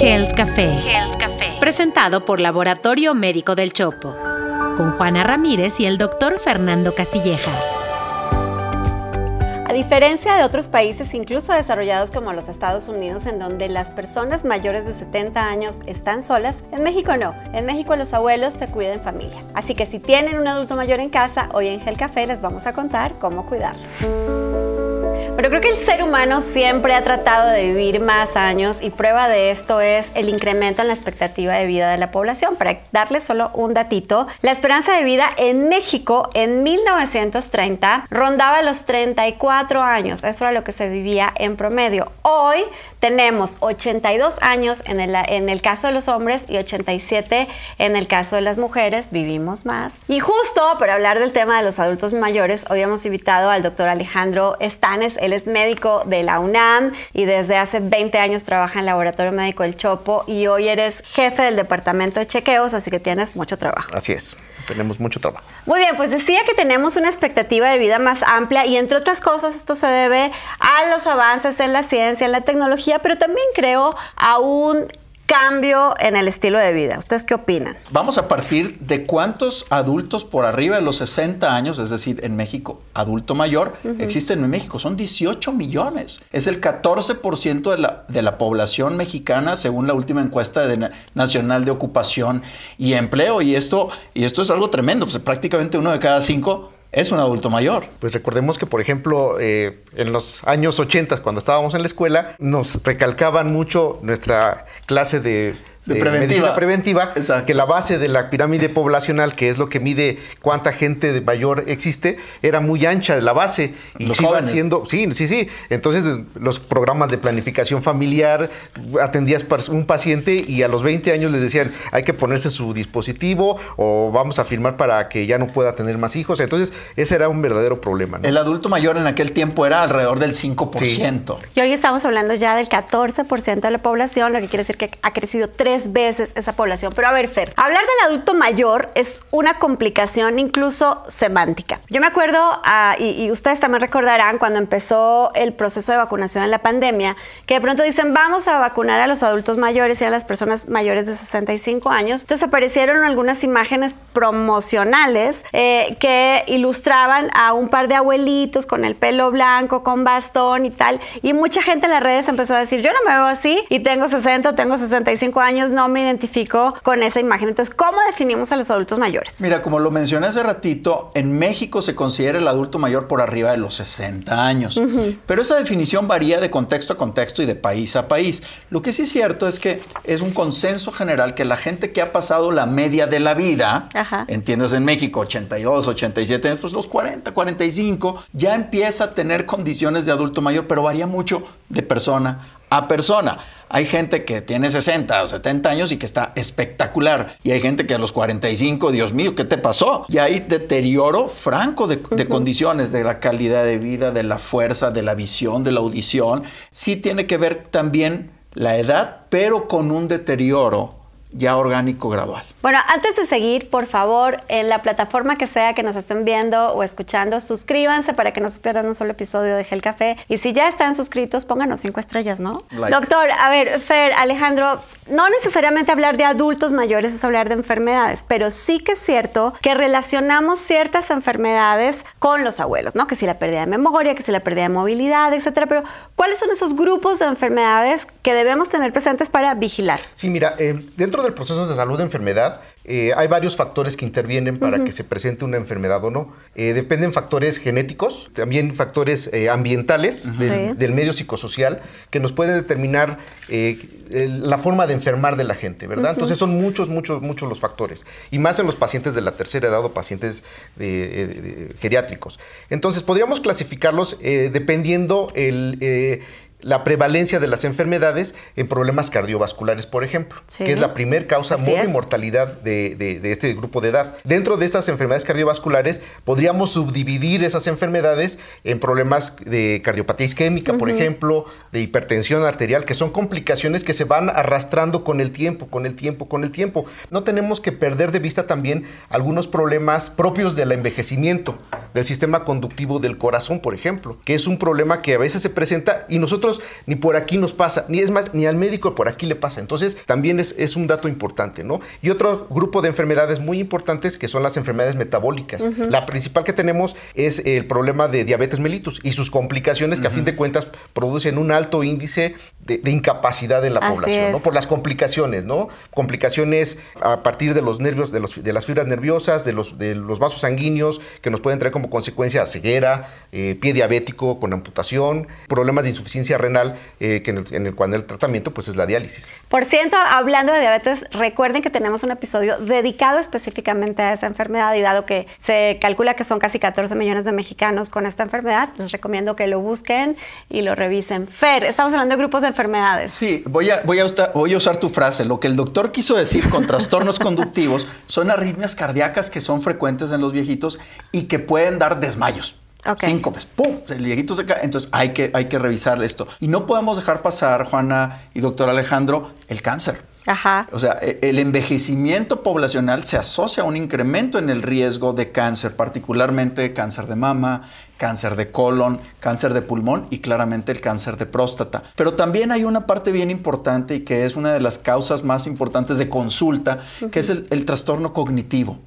Health Café. Health Café. Presentado por Laboratorio Médico del Chopo. Con Juana Ramírez y el doctor Fernando Castilleja. A diferencia de otros países, incluso desarrollados como los Estados Unidos, en donde las personas mayores de 70 años están solas, en México no. En México los abuelos se cuidan en familia. Así que si tienen un adulto mayor en casa, hoy en Gel Café les vamos a contar cómo cuidarlo. Pero creo que el ser humano siempre ha tratado de vivir más años y prueba de esto es el incremento en la expectativa de vida de la población. Para darles solo un datito, la esperanza de vida en México en 1930 rondaba los 34 años. Eso era lo que se vivía en promedio. Hoy tenemos 82 años en el, en el caso de los hombres y 87 en el caso de las mujeres. Vivimos más. Y justo para hablar del tema de los adultos mayores, hoy hemos invitado al doctor Alejandro Él es médico de la UNAM y desde hace 20 años trabaja en el Laboratorio Médico del Chopo y hoy eres jefe del departamento de chequeos, así que tienes mucho trabajo. Así es, tenemos mucho trabajo. Muy bien, pues decía que tenemos una expectativa de vida más amplia y entre otras cosas esto se debe a los avances en la ciencia, en la tecnología, pero también creo a un cambio en el estilo de vida. ¿Ustedes qué opinan? Vamos a partir de cuántos adultos por arriba de los 60 años, es decir, en México, adulto mayor, existen en México. Son 18 millones. Es el 14% de la, de la población mexicana, según la última encuesta de nacional de ocupación y empleo. Y esto, y esto es algo tremendo. Pues prácticamente uno de cada cinco es un adulto mayor. Pues recordemos que, por ejemplo, eh, en los años 80, cuando estábamos en la escuela, nos recalcaban mucho nuestra clase de de preventiva. preventiva, que la base de la pirámide poblacional, que es lo que mide cuánta gente de mayor existe, era muy ancha de la base y los iba siendo, sí, sí, sí. Entonces los programas de planificación familiar atendías un paciente y a los 20 años le decían, hay que ponerse su dispositivo o vamos a firmar para que ya no pueda tener más hijos. Entonces ese era un verdadero problema. El adulto mayor en aquel tiempo era alrededor del 5%. Y hoy estamos hablando ya del 14% de la población, lo que quiere decir que ha crecido tres veces esa población. Pero a ver, Fer, hablar del adulto mayor es una complicación incluso semántica. Yo me acuerdo, ah, y, ustedes también recordarán cuando empezó el proceso de vacunación en la pandemia, que de pronto dicen vamos a vacunar a los adultos mayores y a las personas mayores de 65 años. Entonces aparecieron algunas imágenes promocionales eh, que ilustraban a un par de abuelitos con el pelo blanco, con bastón y tal. Y mucha gente en las redes empezó a decir, yo no me veo así y tengo 60, tengo 65 años no me identifico con esa imagen. Entonces, ¿cómo definimos a los adultos mayores? Mira, como lo mencioné hace ratito, en México se considera el adulto mayor por arriba de los 60 años. Pero esa definición varía de contexto a contexto y de país a país. Lo que sí es cierto es que es un consenso general que la gente que ha pasado la media de la vida, entiendes, en México 82, 87 años, pues los 40, 45, ya empieza a tener condiciones de adulto mayor, pero varía mucho de persona a persona. Hay gente que tiene 60 o 70 años y que está espectacular. Y hay gente que a los 45, Dios mío, ¿qué te pasó? Y hay deterioro franco de, condiciones, de la calidad de vida, de la fuerza, de la visión, de la audición. Sí tiene que ver también la edad, pero con un deterioro ya orgánico gradual. Bueno, antes de seguir, por favor, en la plataforma que sea que nos estén viendo o escuchando, suscríbanse para que no se pierdan un solo episodio de Gel Café. Y si ya están suscritos, pónganos cinco estrellas, ¿no? Doctor, a ver, Fer, Alejandro, no necesariamente hablar de adultos mayores es hablar de enfermedades, pero sí que es cierto que relacionamos ciertas enfermedades con los abuelos, ¿no? Que si la pérdida de memoria, que si la pérdida de movilidad, etcétera. Pero, ¿cuáles son esos grupos de enfermedades que debemos tener presentes para vigilar? Sí, mira, eh, dentro del proceso de salud de enfermedad, eh, hay varios factores que intervienen para que se presente una enfermedad o no. Eh, dependen factores genéticos, también factores eh, ambientales del, medio psicosocial que nos pueden determinar la forma de enfermar de la gente, ¿verdad? Entonces son muchos, muchos, muchos los factores. Y más en los pacientes de la tercera edad o pacientes geriátricos. Entonces podríamos clasificarlos dependiendo el la prevalencia de las enfermedades en problemas cardiovasculares, por ejemplo, que es la primer causa de mortalidad de, este grupo de edad. Dentro de estas enfermedades cardiovasculares, podríamos subdividir esas enfermedades en problemas de cardiopatía isquémica, por ejemplo, de hipertensión arterial, que son complicaciones que se van arrastrando con el tiempo, con el tiempo, con el tiempo. No tenemos que perder de vista también algunos problemas propios del envejecimiento, del sistema conductivo del corazón, por ejemplo, que es un problema que a veces se presenta y nosotros nosotros ni por aquí nos pasa, ni es más, ni al médico por aquí le pasa. Entonces, también es, es un dato importante, ¿no? Y otro grupo de enfermedades muy importantes que son las enfermedades metabólicas. La principal que tenemos es el problema de diabetes mellitus y sus complicaciones que a fin de cuentas producen un alto índice de, incapacidad en la población, ¿no? Por las complicaciones, ¿no? Complicaciones a partir de los nervios, de, los, de las fibras nerviosas, de los, de los vasos sanguíneos, que nos pueden traer como consecuencia ceguera, eh, pie diabético con amputación, problemas de insuficiencia renal, eh, que en el, en el, cual el tratamiento pues es la diálisis. Por cierto, hablando de diabetes, recuerden que tenemos un episodio dedicado específicamente a esta enfermedad y dado que se calcula que son casi 14 millones de mexicanos con esta enfermedad, les recomiendo que lo busquen y lo revisen. Fer, estamos hablando de grupos de enfermedades. Sí, voy a, voy a, voy a usar tu frase. Lo que el doctor quiso decir con trastornos conductivos son arritmias cardíacas que son frecuentes en los viejitos y que pueden dar desmayos. Cinco veces, ¡pum! El viejito se cae. Entonces hay que, hay que revisar esto. Y no podemos dejar pasar, Juana y doctor Alejandro, el cáncer. Ajá. O sea, e, el envejecimiento poblacional se asocia a un incremento en el riesgo de cáncer, particularmente cáncer de mama, cáncer de colon, cáncer de pulmón y claramente el cáncer de próstata. Pero también hay una parte bien importante y que es una de las causas más importantes de consulta, que es el, trastorno cognitivo,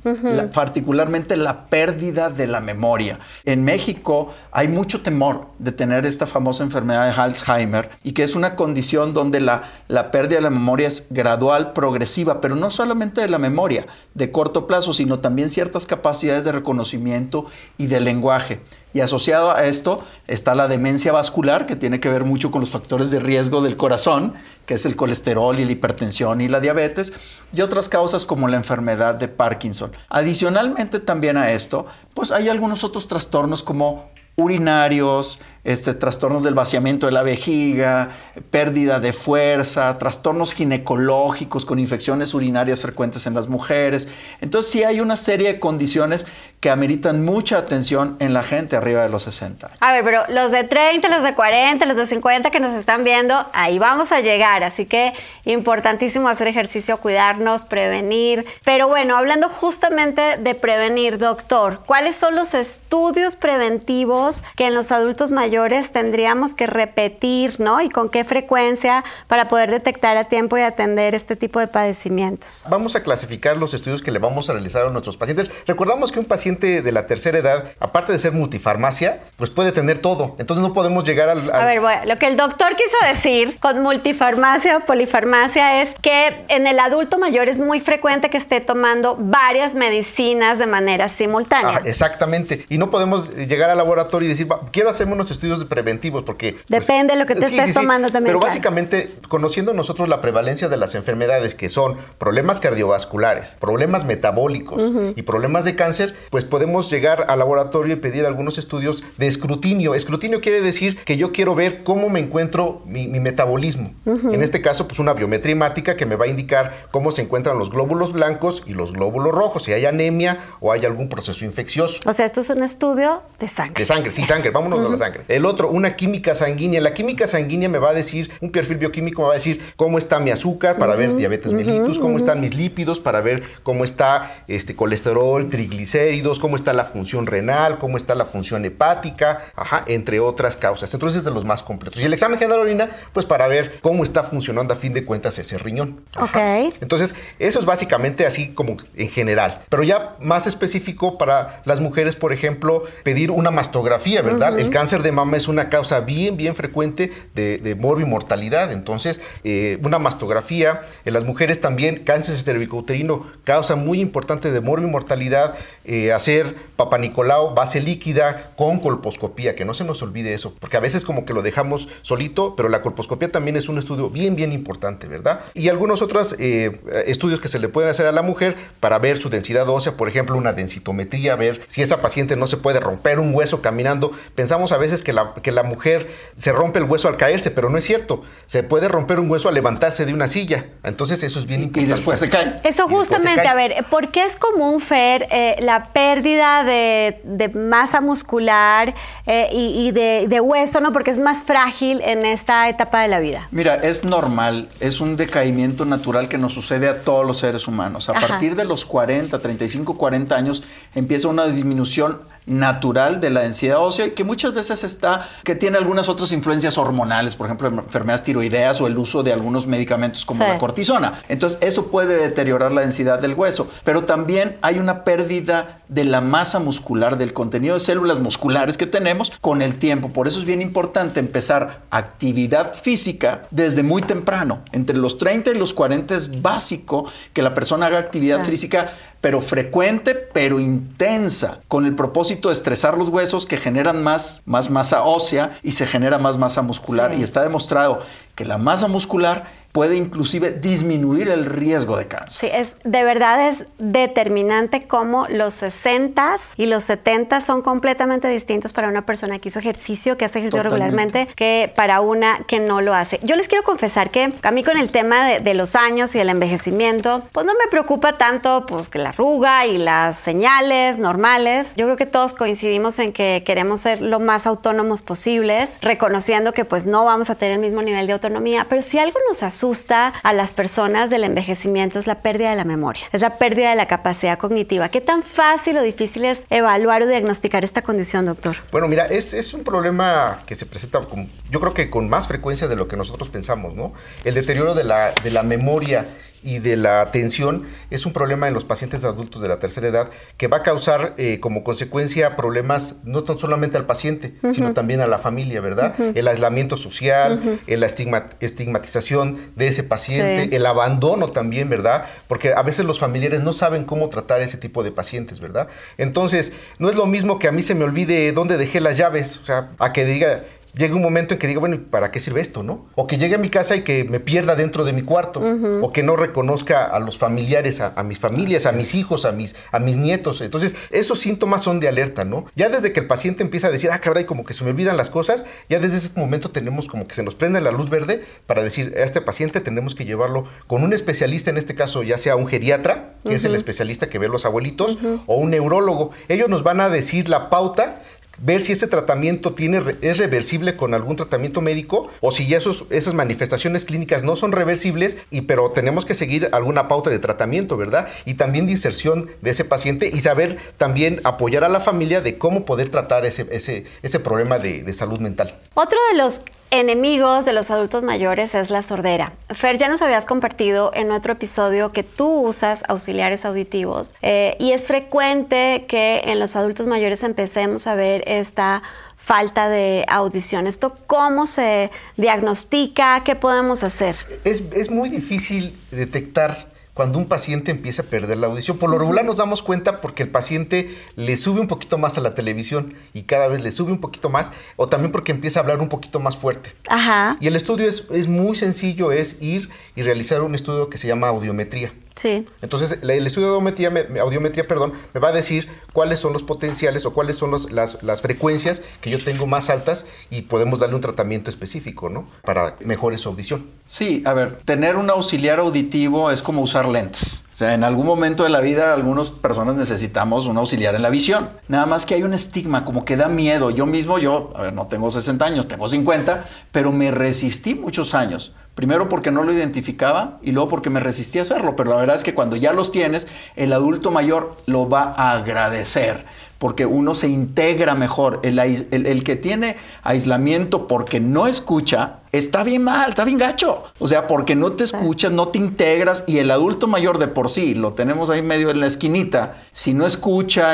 particularmente la pérdida de la memoria. En México hay mucho temor de tener esta famosa enfermedad de Alzheimer y que es una condición donde la, la pérdida de la memoria es gradual, progresiva, pero no solamente de la memoria de corto plazo, sino también ciertas capacidades de reconocimiento y de lenguaje. Y asociado a esto está la demencia vascular, que tiene que ver mucho con los factores de riesgo del corazón, que es el colesterol y la hipertensión y la diabetes, y otras causas como la enfermedad de Parkinson. Adicionalmente también a esto, pues hay algunos otros trastornos como urinarios, este, trastornos del vaciamiento de la vejiga, pérdida de fuerza, trastornos ginecológicos con infecciones urinarias frecuentes en las mujeres. Entonces sí hay una serie de condiciones que ameritan mucha atención en la gente arriba de los 60 A ver, pero los de 30, los de 40, los de 50 que nos están viendo, ahí vamos a llegar. Así que importantísimo hacer ejercicio, cuidarnos, prevenir. Pero bueno, hablando justamente de prevenir, doctor, ¿cuáles son los estudios preventivos que en los adultos mayores tendríamos que repetir, ¿no? Y con qué frecuencia para poder detectar a tiempo y atender este tipo de padecimientos. Vamos a clasificar los estudios que le vamos a realizar a nuestros pacientes. Recordamos que un paciente de la tercera edad, aparte de ser multifarmacia, pues puede tener todo. Entonces no podemos llegar al... A ver, bueno, lo que el doctor quiso decir con multifarmacia o polifarmacia es que en el adulto mayor es muy frecuente que esté tomando varias medicinas de manera simultánea. exactamente. Y no podemos llegar al laboratorio y decir, quiero hacerme unos estudios estudios preventivos porque... Pues, Depende de lo que te estés tomando también. Pero básicamente, conociendo nosotros la prevalencia de las enfermedades que son problemas cardiovasculares, problemas metabólicos y problemas de cáncer, pues podemos llegar al laboratorio y pedir algunos estudios de escrutinio. Escrutinio quiere decir que yo quiero ver cómo me encuentro mi, metabolismo. En este caso, pues una biometría hemática que me va a indicar cómo se encuentran los glóbulos blancos y los glóbulos rojos, si hay anemia o hay algún proceso infeccioso. O sea, esto es un estudio de sangre. De sangre, sí, sangre. Vámonos a la sangre. El otro, una química sanguínea. La química sanguínea me va a decir, un perfil bioquímico me va a decir cómo está mi azúcar para ver diabetes mellitus, cómo están mis lípidos para ver cómo está este colesterol, triglicéridos, cómo está la función renal, cómo está la función hepática, ajá, entre otras causas. Entonces es de los más completos. Y el examen general de orina, pues para ver cómo está funcionando a fin de cuentas ese riñón. Ok. Entonces, eso es básicamente así como en general. Pero ya más específico para las mujeres, por ejemplo, pedir una mastografía, ¿verdad? El cáncer de es una causa bien, bien frecuente de, de morbimortalidad. Entonces, eh, una mastografía en las mujeres también, cáncer cervicouterino, causa muy importante de morbimortalidad. Eh, hacer papanicolao, base líquida con colposcopía, que no se nos olvide eso, porque a veces como que lo dejamos solito, pero la colposcopía también es un estudio bien, bien importante, ¿verdad? Y algunos otros eh, estudios que se le pueden hacer a la mujer para ver su densidad ósea, por ejemplo, una densitometría, ver si esa paciente no se puede romper un hueso caminando. Pensamos a veces que que la, mujer se rompe el hueso al caerse, pero no es cierto. Se puede romper un hueso al levantarse de una silla. Entonces eso es bien y, importante. Y después se cae. Eso justamente, a ver, ¿por qué es común, Fer, eh, la pérdida de, masa muscular eh, y, de, hueso, ¿no? Porque es más frágil en esta etapa de la vida. Mira, es normal, es un decaimiento natural que nos sucede a todos los seres humanos. A partir de los 40, 35, 40 años empieza una disminución natural de la densidad ósea y que muchas veces está, que tiene algunas otras influencias hormonales, por ejemplo, enfermedades tiroideas o el uso de algunos medicamentos como la cortisona. Entonces, eso puede deteriorar la densidad del hueso, pero también hay una pérdida de la masa muscular, del contenido de células musculares que tenemos con el tiempo. Por eso es bien importante empezar actividad física desde muy temprano. Entre los 30 y los 40 es básico que la persona haga actividad física pero frecuente, pero intensa, con el propósito de estresar los huesos que generan más, más masa ósea y se genera más masa muscular. Y está demostrado que la masa muscular puede inclusive disminuir el riesgo de cáncer. Sí, es, de verdad es determinante cómo los 60 y los 70 son completamente distintos para una persona que hizo ejercicio, que hace ejercicio regularmente, que para una que no lo hace. Yo les quiero confesar que a mí con el tema de, los años y el envejecimiento, pues no me preocupa tanto pues que la arruga y las señales normales. Yo creo que todos coincidimos en que queremos ser lo más autónomos posibles, reconociendo que pues no vamos a tener el mismo nivel de autonomía, pero si algo nos asusta, asusta a las personas del envejecimiento es la pérdida de la memoria, es la pérdida de la capacidad cognitiva. ¿Qué tan fácil o difícil es evaluar o diagnosticar esta condición, doctor? Bueno, mira, es, es un problema que se presenta, con, yo creo que con más frecuencia de lo que nosotros pensamos, ¿no? El deterioro de la, de la memoria y de la atención es un problema en los pacientes adultos de la tercera edad que va a causar eh, como consecuencia problemas no tan solamente al paciente, sino también a la familia, ¿verdad? El aislamiento social, la estigmatización de ese paciente, el abandono también, ¿verdad? Porque a veces los familiares no saben cómo tratar ese tipo de pacientes, ¿verdad? Entonces, no es lo mismo que a mí se me olvide dónde dejé las llaves, o sea, a que diga, llegue un momento en que diga, bueno, ¿para qué sirve esto, no? O que llegue a mi casa y que me pierda dentro de mi cuarto, o que no reconozca a los familiares, a, mis familias, a mis hijos, a mis, a mis nietos. Entonces, esos síntomas son de alerta, ¿no? Ya desde que el paciente empieza a decir, ah, cabrón, como que se me olvidan las cosas, ya desde ese momento tenemos como que se nos prende la luz verde para decir, a este paciente tenemos que llevarlo con un especialista, en este caso ya sea un geriatra, que es el especialista que ve a los abuelitos, o un neurólogo. Ellos nos van a decir la pauta ver si este tratamiento tiene, es reversible con algún tratamiento médico o si ya esos, esas manifestaciones clínicas no son reversibles, y, pero tenemos que seguir alguna pauta de tratamiento, ¿verdad? Y también de inserción de ese paciente y saber también apoyar a la familia de cómo poder tratar ese, ese, ese problema de, de salud mental. Otro de los enemigos de los adultos mayores es la sordera. Fer, ya nos habías compartido en otro episodio que tú usas auxiliares auditivos eh, y es frecuente que en los adultos mayores empecemos a ver esta falta de audición. ¿Esto cómo se diagnostica? ¿Qué podemos hacer? Es, es muy difícil detectar cuando un paciente empieza a perder la audición. Por lo regular nos damos cuenta porque el paciente le sube un poquito más a la televisión y cada vez le sube un poquito más, o también porque empieza a hablar un poquito más fuerte. Ajá. Y el estudio es, es muy sencillo, es ir y realizar un estudio que se llama audiometría. Sí. Entonces, el estudio de audiometría me, audiometría perdón, me va a decir cuáles son los potenciales o cuáles son las, las, frecuencias que yo tengo más altas y podemos darle un tratamiento específico, ¿no? Para mejore su audición. Sí, a ver, tener un auxiliar auditivo es como usar lentes. O sea, en algún momento de la vida algunas personas necesitamos un auxiliar en la visión. Nada más que hay un estigma, como que da miedo. Yo mismo, yo, a ver, no tengo 60 años, tengo 50, pero me resistí muchos años. Primero porque no lo identificaba y luego porque me resistí a hacerlo. Pero la verdad es que cuando ya los tienes, el adulto mayor lo va a agradecer porque uno se integra mejor. El, el, que tiene aislamiento porque no escucha, está bien mal, está bien gacho. O sea, porque no te escuchas, no te integras y el adulto mayor de por sí, lo tenemos ahí medio en la esquinita, si no escucha,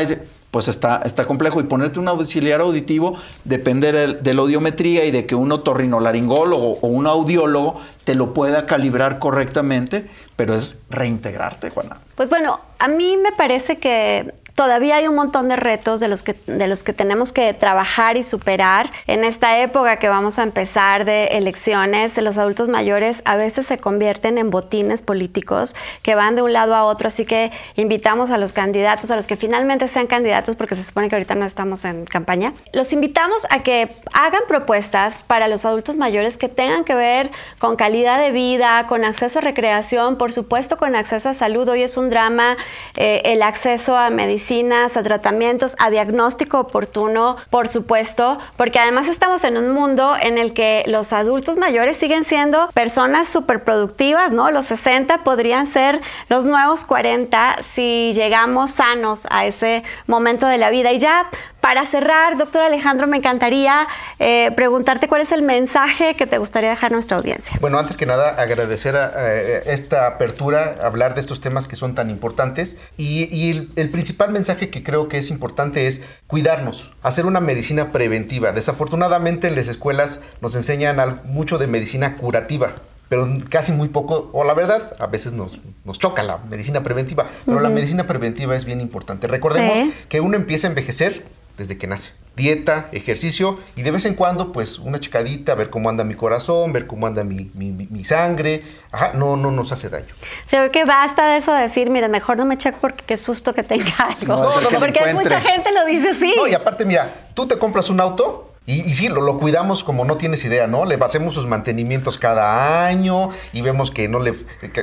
pues está, está complejo. Y ponerte un auxiliar auditivo depende de, la audiometría y de que un otorrinolaringólogo o un audiólogo te lo pueda calibrar correctamente, pero es reintegrarte, Juana. Pues bueno, a mí me parece que todavía hay un montón de retos de los, que, de los que tenemos que trabajar y superar. En esta época que vamos a empezar de elecciones, los adultos mayores a veces se convierten en botines políticos que van de un lado a otro, así que invitamos a los candidatos, a los que finalmente sean candidatos, porque se supone que ahorita no estamos en campaña, los invitamos a que hagan propuestas para los adultos mayores que tengan que ver con calidad de vida, con acceso a recreación, por supuesto con acceso a salud. Hoy es un drama eh, el acceso a medicina a tratamientos, a diagnóstico oportuno, por supuesto, porque además estamos en un mundo en el que los adultos mayores siguen siendo personas súper productivas, ¿no? Los 60 podrían ser los nuevos 40 si llegamos sanos a ese momento de la vida. Y ya Para cerrar, doctor Alejandro, me encantaría eh, preguntarte cuál es el mensaje que te gustaría dejar a nuestra audiencia. Bueno, antes que nada, agradecer a, esta apertura, hablar de estos temas que son tan importantes. Y, el, el, principal mensaje que creo que es importante es cuidarnos, hacer una medicina preventiva. Desafortunadamente en las escuelas nos enseñan mucho de medicina curativa pero casi muy poco, o la verdad, a veces nos, nos choca la medicina preventiva, pero la medicina preventiva es bien importante. Recordemos que uno empieza a envejecer desde que nace. Dieta, ejercicio y de vez en cuando, pues una checadita, ver cómo anda mi corazón, ver cómo anda mi, mi, sangre. Ajá, no, no nos hace daño. Creo que basta de eso de decir, mira, mejor no me checo porque qué susto que tenga algo. No, porque mucha gente lo dice así. No, y aparte, mira, tú te compras un auto y, sí, lo, cuidamos como no tienes idea, ¿no? Le hacemos sus mantenimientos cada año y vemos que no le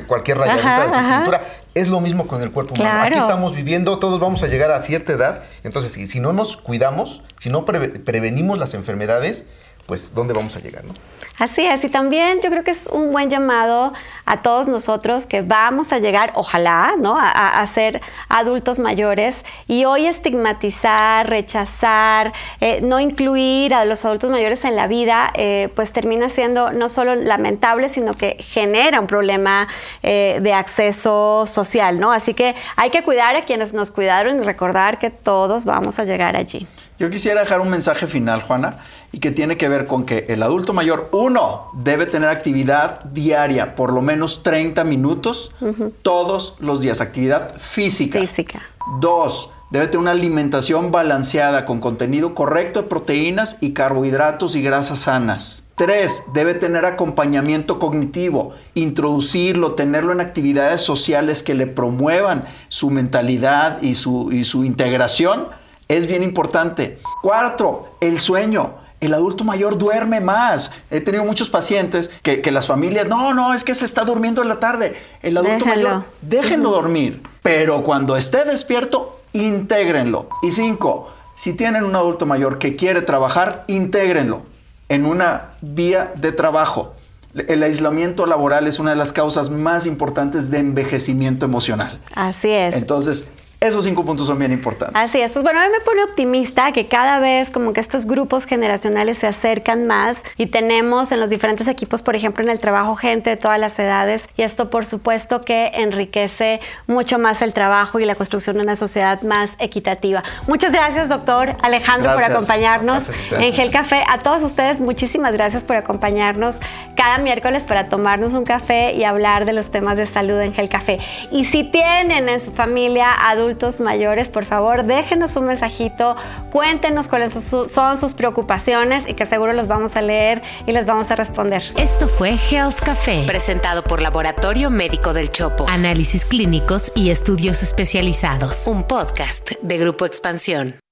cualquier rayadita de su pintura. Es lo mismo con el cuerpo humano. Aquí estamos viviendo, todos vamos a llegar a cierta edad. Entonces, si, si no nos cuidamos, si no prevenimos las enfermedades, pues dónde vamos a llegar, ¿no? Así es, también yo creo que es un buen llamado a todos nosotros que vamos a llegar, ojalá, ¿no? A, ser adultos mayores y hoy estigmatizar, rechazar, eh, no incluir a los adultos mayores en la vida, eh, pues termina siendo no solo lamentable, sino que genera un problema eh, de acceso social, ¿no? Así que hay que cuidar a quienes nos cuidaron y recordar que todos vamos a llegar allí. Yo quisiera dejar un mensaje final, Juana, y que tiene que ver con que el adulto mayor, uno, debe tener actividad diaria, por lo menos 30 minutos, todos los días, actividad física. Física. Dos, debe tener una alimentación balanceada con contenido correcto de proteínas y carbohidratos y grasas sanas. Tres, debe tener acompañamiento cognitivo, introducirlo, tenerlo en actividades sociales que le promuevan su mentalidad y su, y su integración es bien importante. Cuarto, el sueño. El adulto mayor duerme más. He tenido muchos pacientes que, las familias, no, no, es que se está durmiendo en la tarde. El adulto mayor, déjenlo dormir. Pero cuando esté despierto, intégrenlo. Y cinco, si tienen un adulto mayor que quiere trabajar, intégrenlo en una vía de trabajo. El aislamiento laboral es una de las causas más importantes de envejecimiento emocional. Así es. Entonces, esos cinco puntos son bien importantes. Así es. Pues bueno, a mí me pone optimista que cada vez como que estos grupos generacionales se acercan más y tenemos en los diferentes equipos, por ejemplo, en el trabajo gente de todas las edades y esto por supuesto que enriquece mucho más el trabajo y la construcción de una sociedad más equitativa. Muchas gracias, doctor Alejandro, por acompañarnos en Gel Café. A todos ustedes, muchísimas gracias por acompañarnos cada miércoles para tomarnos un café y hablar de los temas de salud en Gel Café. Y si tienen en su familia adultos, adultos mayores, por favor, déjenos un mensajito, cuéntenos cuáles son sus preocupaciones y que seguro los vamos a leer y les vamos a responder. Esto fue Health Café, presentado por Laboratorio Médico del Chopo. Análisis clínicos y estudios especializados. Un podcast de Grupo Expansión.